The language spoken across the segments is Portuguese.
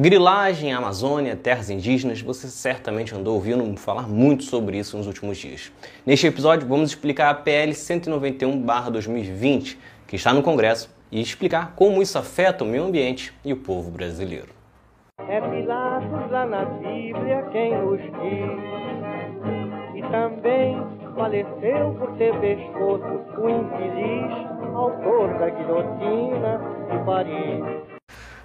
Grilagem, Amazônia, terras indígenas, você certamente andou ouvindo falar muito sobre isso nos últimos dias. Neste episódio, vamos explicar a PL 191-2020, que está no Congresso, e explicar como isso afeta o meio ambiente e o povo brasileiro. É Pilatos lá na Bíblia quem nos diz, e também faleceu por ter pescoço o infeliz autor da guilhotina de Paris.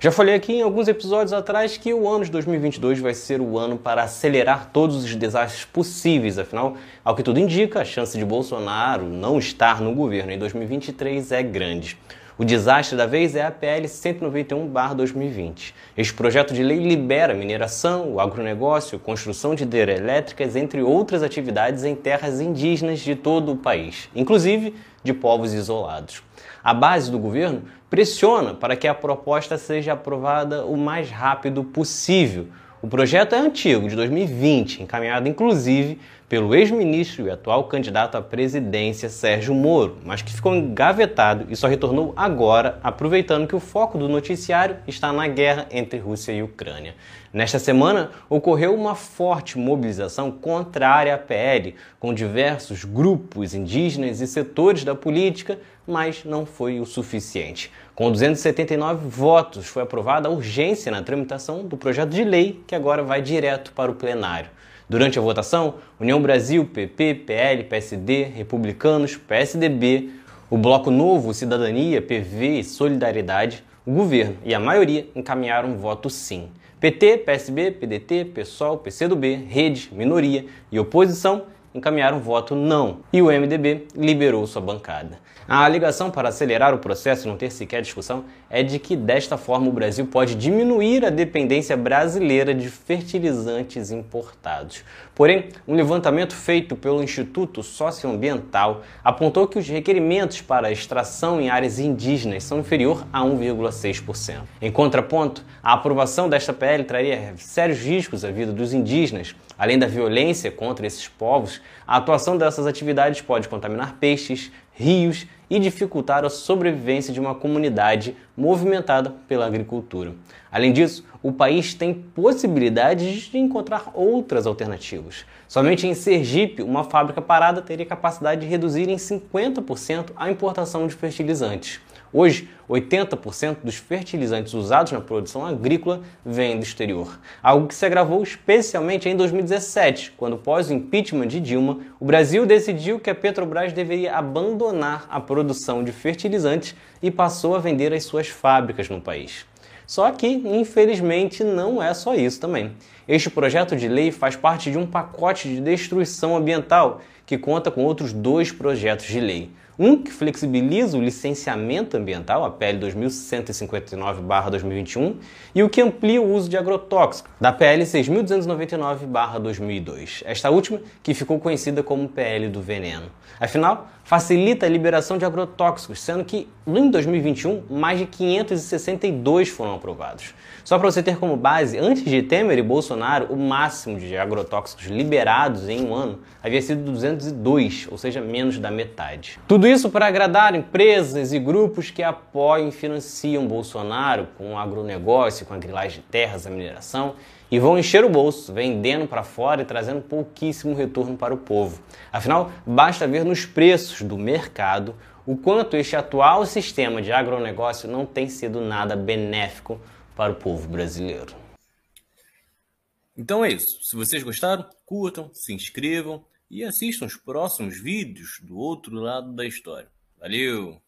Já falei aqui em alguns episódios atrás que o ano de 2022 vai ser o ano para acelerar todos os desastres possíveis, afinal, ao que tudo indica, a chance de Bolsonaro não estar no governo em 2023 é grande. O desastre da vez é a PL 191-2020. Este projeto de lei libera mineração, o agronegócio, construção de hidrelétricas, entre outras atividades em terras indígenas de todo o país, inclusive de povos isolados. A base do governo pressiona para que a proposta seja aprovada o mais rápido possível. O projeto é antigo, de 2020, encaminhado inclusive pelo ex-ministro e atual candidato à presidência Sérgio Moro, mas que ficou engavetado e só retornou agora, aproveitando que o foco do noticiário está na guerra entre Rússia e Ucrânia. Nesta semana, ocorreu uma forte mobilização contrária à PL, com diversos grupos indígenas e setores da política mas não foi o suficiente. Com 279 votos, foi aprovada a urgência na tramitação do projeto de lei, que agora vai direto para o plenário. Durante a votação, União Brasil, PP, PL, PSD, Republicanos, PSDB, o Bloco Novo, Cidadania, PV e Solidariedade, o governo e a maioria encaminharam um voto sim. PT, PSB, PDT, PSOL, PCdoB, Rede, Minoria e Oposição encaminharam voto não e o MDB liberou sua bancada. A alegação para acelerar o processo e não ter sequer discussão é de que desta forma o Brasil pode diminuir a dependência brasileira de fertilizantes importados. Porém, um levantamento feito pelo Instituto Socioambiental apontou que os requerimentos para extração em áreas indígenas são inferior a 1,6%. Em contraponto, a aprovação desta PL traria sérios riscos à vida dos indígenas, Além da violência contra esses povos, a atuação dessas atividades pode contaminar peixes, rios e dificultar a sobrevivência de uma comunidade movimentada pela agricultura. Além disso, o país tem possibilidades de encontrar outras alternativas. Somente em Sergipe, uma fábrica parada teria capacidade de reduzir em 50% a importação de fertilizantes. Hoje, 80% dos fertilizantes usados na produção agrícola vêm do exterior, algo que se agravou especialmente em 2017, quando, após o impeachment de Dilma, o Brasil decidiu que a Petrobras deveria abandonar a produção de fertilizantes e passou a vender as suas fábricas no país. Só que, infelizmente, não é só isso também. Este projeto de lei faz parte de um pacote de destruição ambiental que conta com outros dois projetos de lei. Um que flexibiliza o licenciamento ambiental, a PL 2159-2021, e o que amplia o uso de agrotóxicos, da PL 6299-2002. Esta última que ficou conhecida como PL do veneno. Afinal, facilita a liberação de agrotóxicos, sendo que em 2021 mais de 562 foram aprovados. Só para você ter como base, antes de Temer e Bolsonaro, o máximo de agrotóxicos liberados em um ano havia sido 202, ou seja, menos da metade. Tudo isso para agradar empresas e grupos que apoiam e financiam Bolsonaro com o agronegócio, com a grilagem de terras, a mineração e vão encher o bolso, vendendo para fora e trazendo pouquíssimo retorno para o povo. Afinal, basta ver nos preços do mercado o quanto este atual sistema de agronegócio não tem sido nada benéfico para o povo brasileiro. Então é isso. Se vocês gostaram, curtam, se inscrevam e assistam os próximos vídeos do outro lado da história. Valeu!